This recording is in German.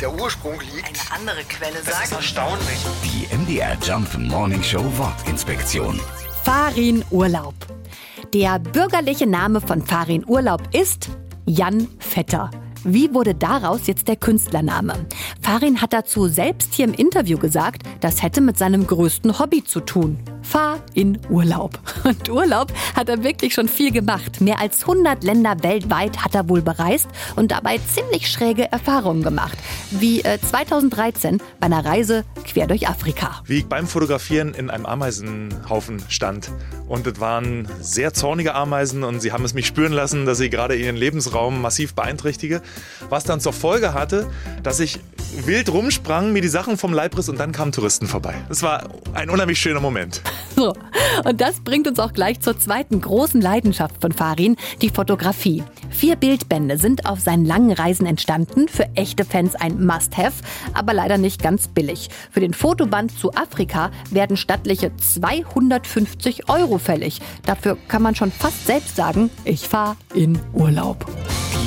der Ursprung liegt. Eine andere Quelle Das ist sagt. erstaunlich. Die MDR Jump Morning Show Wortinspektion. Farin Urlaub. Der bürgerliche Name von Farin Urlaub ist Jan Vetter. Wie wurde daraus jetzt der Künstlername? Farin hat dazu selbst hier im Interview gesagt, das hätte mit seinem größten Hobby zu tun. Fahr in Urlaub. Und Urlaub hat er wirklich schon viel gemacht. Mehr als 100 Länder weltweit hat er wohl bereist und dabei ziemlich schräge Erfahrungen gemacht. Wie äh, 2013 bei einer Reise quer durch Afrika. wie ich beim Fotografieren in einem Ameisenhaufen stand. Und es waren sehr zornige Ameisen und sie haben es mich spüren lassen, dass ich gerade ihren Lebensraum massiv beeinträchtige. Was dann zur Folge hatte, dass ich wild rumsprang, mir die Sachen vom Leib riss und dann kamen Touristen vorbei. Das war ein unheimlich schöner Moment. So, und das bringt uns auch gleich zur zweiten großen Leidenschaft von Farin, die Fotografie. Vier Bildbände sind auf seinen langen Reisen entstanden, für echte Fans ein Must-Have, aber leider nicht ganz billig. Für den Fotoband zu Afrika werden stattliche 250 Euro fällig. Dafür kann man schon fast selbst sagen, ich fahre in Urlaub.